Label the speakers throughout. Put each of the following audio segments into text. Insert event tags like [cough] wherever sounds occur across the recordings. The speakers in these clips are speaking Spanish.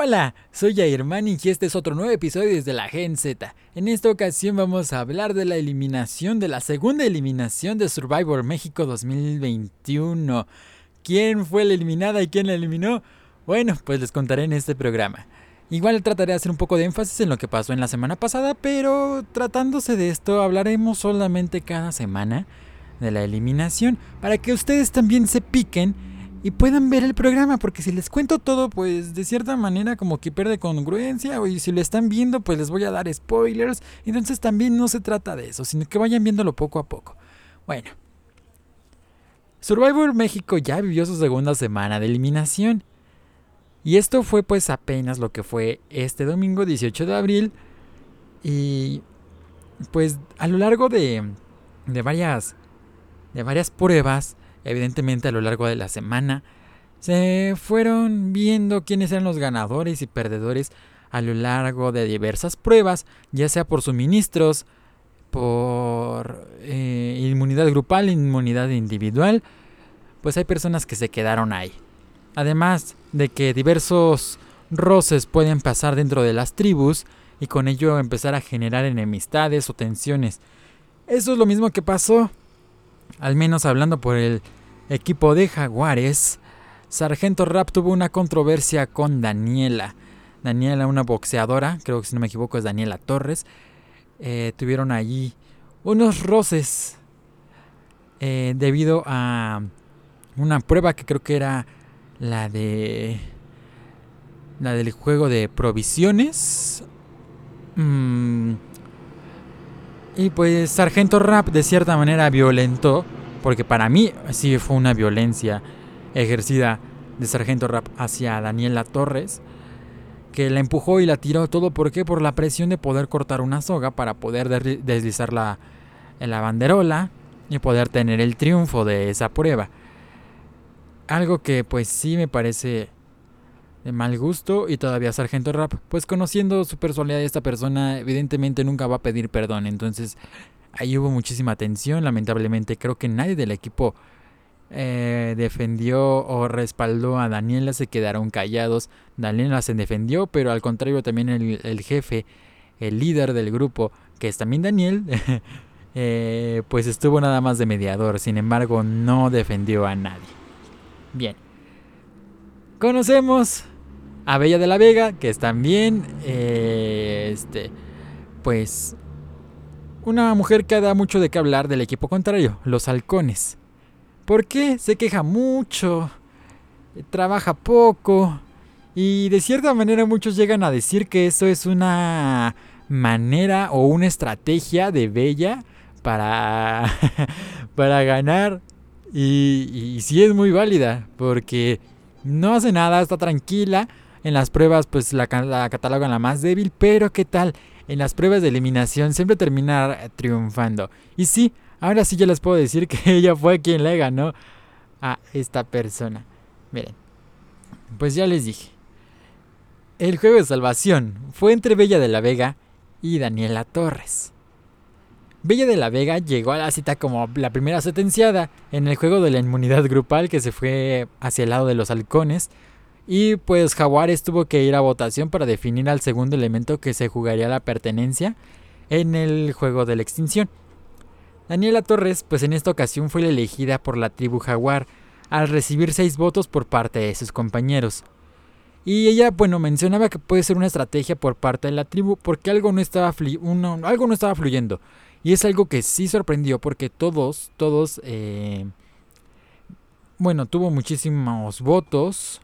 Speaker 1: Hola, soy Jair y este es otro nuevo episodio desde la Gen Z. En esta ocasión vamos a hablar de la eliminación, de la segunda eliminación de Survivor México 2021. ¿Quién fue la eliminada y quién la eliminó? Bueno, pues les contaré en este programa. Igual trataré de hacer un poco de énfasis en lo que pasó en la semana pasada, pero tratándose de esto hablaremos solamente cada semana de la eliminación para que ustedes también se piquen y puedan ver el programa, porque si les cuento todo, pues de cierta manera como que pierde congruencia, y si lo están viendo, pues les voy a dar spoilers, entonces también no se trata de eso, sino que vayan viéndolo poco a poco. Bueno, Survivor México ya vivió su segunda semana de eliminación, y esto fue pues apenas lo que fue este domingo 18 de abril, y pues a lo largo de, de varias, de varias pruebas, Evidentemente a lo largo de la semana se fueron viendo quiénes eran los ganadores y perdedores a lo largo de diversas pruebas, ya sea por suministros, por eh, inmunidad grupal, inmunidad individual, pues hay personas que se quedaron ahí. Además de que diversos roces pueden pasar dentro de las tribus y con ello empezar a generar enemistades o tensiones. Eso es lo mismo que pasó, al menos hablando por el equipo de Jaguares, Sargento Rap tuvo una controversia con Daniela. Daniela, una boxeadora, creo que si no me equivoco es Daniela Torres. Eh, tuvieron allí unos roces eh, debido a una prueba que creo que era la de la del juego de provisiones. Mm. Y pues Sargento Rap de cierta manera violentó porque para mí sí fue una violencia ejercida de Sargento Rap hacia Daniela Torres, que la empujó y la tiró todo. ¿Por qué? Por la presión de poder cortar una soga para poder deslizar la, la banderola y poder tener el triunfo de esa prueba. Algo que pues sí me parece de mal gusto y todavía Sargento Rap, pues conociendo su personalidad de esta persona, evidentemente nunca va a pedir perdón. Entonces Ahí hubo muchísima tensión, lamentablemente. Creo que nadie del equipo eh, defendió o respaldó a Daniela, se quedaron callados. Daniela se defendió, pero al contrario también el, jefe, el líder del grupo, que es también Daniel, [laughs] eh, pues estuvo nada más de mediador. Sin embargo, no defendió a nadie. Bien. Conocemos a Bella de la Vega, que es también, eh, este, pues una mujer que da mucho de qué hablar del equipo contrario, los halcones. ¿Por qué? Se queja mucho, trabaja poco y de cierta manera muchos llegan a decir que eso es una manera o una estrategia de Bella para, [laughs] para ganar. Y, y sí es muy válida porque no hace nada, está tranquila. En las pruebas pues la, la catalogan la más débil, pero ¿qué tal? en las pruebas de eliminación siempre termina triunfando. Y sí, ahora sí ya les puedo decir que [laughs] ella fue quien le ganó a esta persona. Miren, pues ya les dije. El juego de salvación fue entre Bella de la Vega y Daniela Torres. Bella de la Vega llegó a la cita como la primera sentenciada en el juego de la inmunidad grupal que se fue hacia el lado de los halcones y pues Jaguares tuvo que ir a votación para definir al segundo elemento que se jugaría la pertenencia en el juego de la extinción. Daniela Torres, pues en esta ocasión fue la elegida por la tribu Jaguar al recibir seis votos por parte de sus compañeros. Y ella, bueno, mencionaba que puede ser una estrategia por parte de la tribu porque algo no estaba, algo no estaba fluyendo. Y es algo que sí sorprendió porque todos, todos, eh, bueno, tuvo muchísimos votos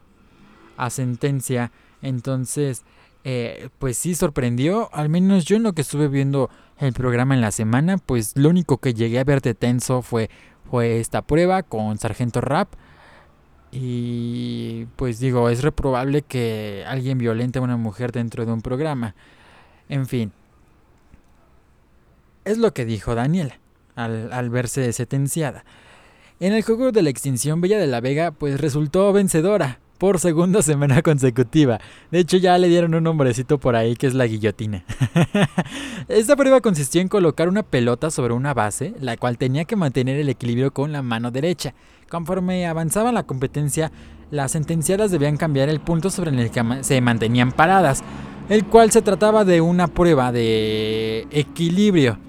Speaker 1: a sentencia. Entonces, eh, pues sí sorprendió. Al menos yo en lo que estuve viendo el programa en la semana, pues lo único que llegué a ver de tenso fue, fue esta prueba con Sargento Rap. Y pues digo, es reprobable que alguien violente a una mujer dentro de un programa. En fin. Es lo que dijo Daniela al, al verse sentenciada. En el juego de la extinción, Bella de la Vega pues resultó vencedora por segunda semana consecutiva. De hecho, ya le dieron un nombrecito por ahí que es la guillotina. [laughs] Esta prueba consistió en colocar una pelota sobre una base, la cual tenía que mantener el equilibrio con la mano derecha. Conforme avanzaba la competencia, las sentenciadas debían cambiar el punto sobre el que se mantenían paradas, el cual se trataba de una prueba de equilibrio.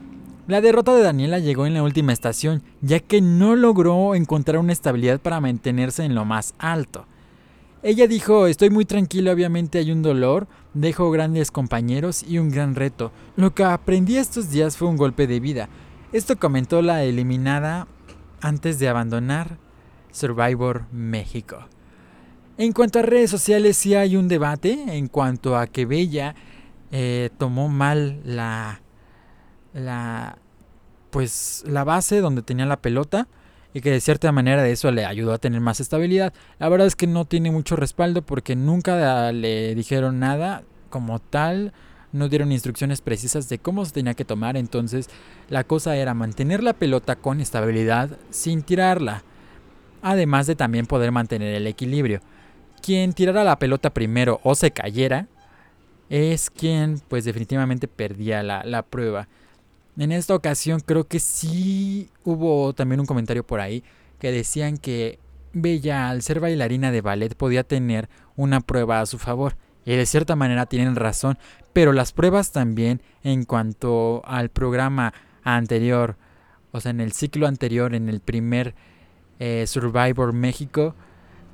Speaker 1: La derrota de Daniela llegó en la última estación, ya que no logró encontrar una estabilidad para mantenerse en lo más alto. Ella dijo, estoy muy tranquila, obviamente hay un dolor, dejo grandes compañeros y un gran reto. Lo que aprendí estos días fue un golpe de vida. Esto comentó la eliminada antes de abandonar Survivor México. En cuanto a redes sociales, sí hay un debate en cuanto a que Bella eh, tomó mal la la pues la base donde tenía la pelota y que de cierta manera eso le ayudó a tener más estabilidad. La verdad es que no tiene mucho respaldo porque nunca le dijeron nada como tal, no dieron instrucciones precisas de cómo se tenía que tomar, entonces la cosa era mantener la pelota con estabilidad sin tirarla, además de también poder mantener el equilibrio. Quien tirara la pelota primero o se cayera es quien pues definitivamente perdía la, la prueba. En esta ocasión creo que sí hubo también un comentario por ahí que decían que Bella al ser bailarina de ballet podía tener una prueba a su favor. Y de cierta manera tienen razón, pero las pruebas también en cuanto al programa anterior, o sea, en el ciclo anterior, en el primer eh, Survivor México,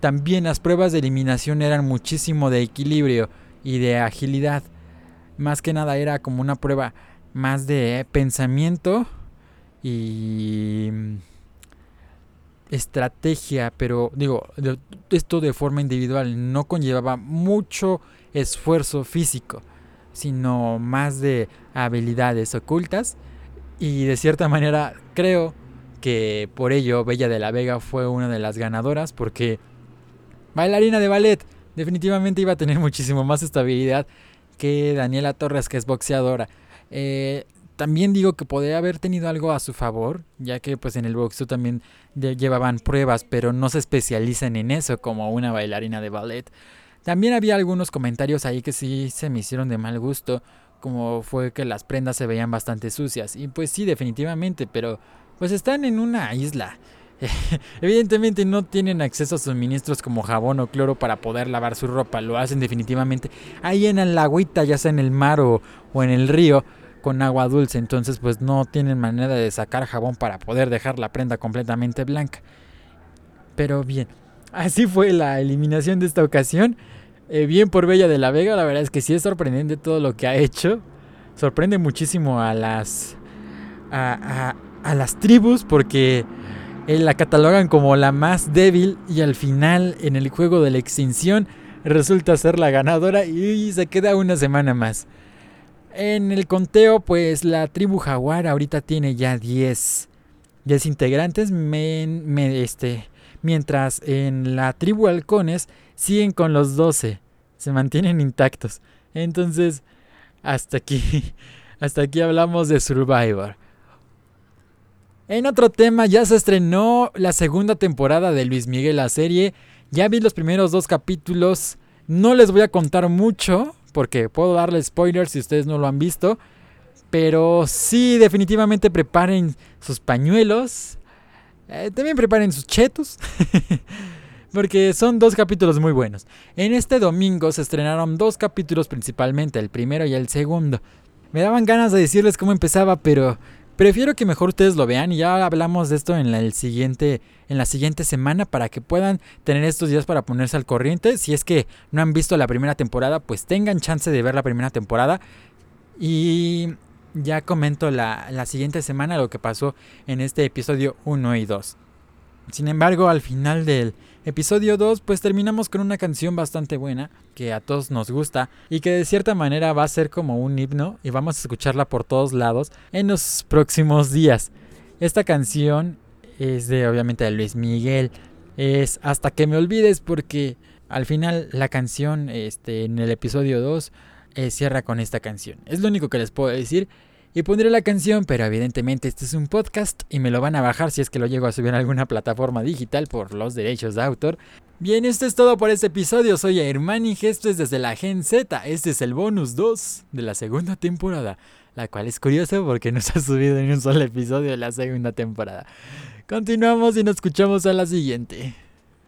Speaker 1: también las pruebas de eliminación eran muchísimo de equilibrio y de agilidad. Más que nada era como una prueba más de pensamiento y mm, estrategia, pero digo, esto de forma individual no conllevaba mucho esfuerzo físico, sino más de habilidades ocultas y de cierta manera creo que por ello Bella de la Vega fue una de las ganadoras porque bailarina de ballet definitivamente iba a tener muchísimo más estabilidad que Daniela Torres que es boxeadora. Eh, también digo que podría haber tenido algo a su favor, ya que pues en el boxeo también llevaban pruebas, pero no se especializan en eso como una bailarina de ballet. También había algunos comentarios ahí que sí se me hicieron de mal gusto, como fue que las prendas se veían bastante sucias. Y pues sí, definitivamente, pero pues están en una isla. [laughs] Evidentemente no tienen acceso a suministros como jabón o cloro para poder lavar su ropa, lo hacen definitivamente ahí en el agüita, ya sea en el mar o, o en el río con agua dulce, entonces pues no tienen manera de sacar jabón para poder dejar la prenda completamente blanca. Pero bien, [laughs] así fue la eliminación de esta ocasión. Eh, bien por Bella de la Vega, la verdad es que sí es sorprendente todo lo que ha hecho. Sorprende muchísimo a las a, a, las tribus porque eh, la catalogan como la más débil y al final en el juego de la extinción resulta ser la ganadora y se queda una semana más. En el conteo, pues la tribu jaguar ahorita tiene ya 10, 10 integrantes, este, mientras en la tribu halcones siguen con los 12, se mantienen intactos. Entonces, hasta aquí, [laughs] hasta aquí hablamos de Survivor. En otro tema, ya se estrenó la segunda temporada de Luis Miguel la serie. Ya vi los primeros dos capítulos. No les voy a contar mucho porque puedo darle spoilers si ustedes no lo han visto. Pero sí, definitivamente preparen sus pañuelos. Eh, también preparen sus chetos. [laughs] porque son dos capítulos muy buenos. En este domingo se estrenaron dos capítulos principalmente, el primero y el segundo. Me daban ganas de decirles cómo empezaba, pero Prefiero que mejor ustedes lo vean y ya hablamos de esto en la, el siguiente, en la siguiente semana para que puedan tener estos días para ponerse al corriente. Si es que no han visto la primera temporada, pues tengan chance de ver la primera temporada. Y ya comento la, la siguiente semana lo que pasó en este episodio 1 y 2. Sin embargo, al final del episodio 2, pues terminamos con una canción bastante buena que a todos nos gusta y que de cierta manera va a ser como un himno y vamos a escucharla por todos lados en los próximos días. Esta canción es de obviamente de Luis Miguel, es Hasta que me olvides porque al final la canción este, en el episodio 2 eh, cierra con esta canción. Es lo único que les puedo decir. Y pondré la canción, pero evidentemente este es un podcast y me lo van a bajar si es que lo llego a subir a alguna plataforma digital por los derechos de autor. Bien, esto es todo por este episodio. Soy Hermani Gestos desde la Gen Z. Este es el bonus 2 de la segunda temporada, la cual es curiosa porque no se ha subido ni un solo episodio de la segunda temporada. Continuamos y nos escuchamos a la siguiente.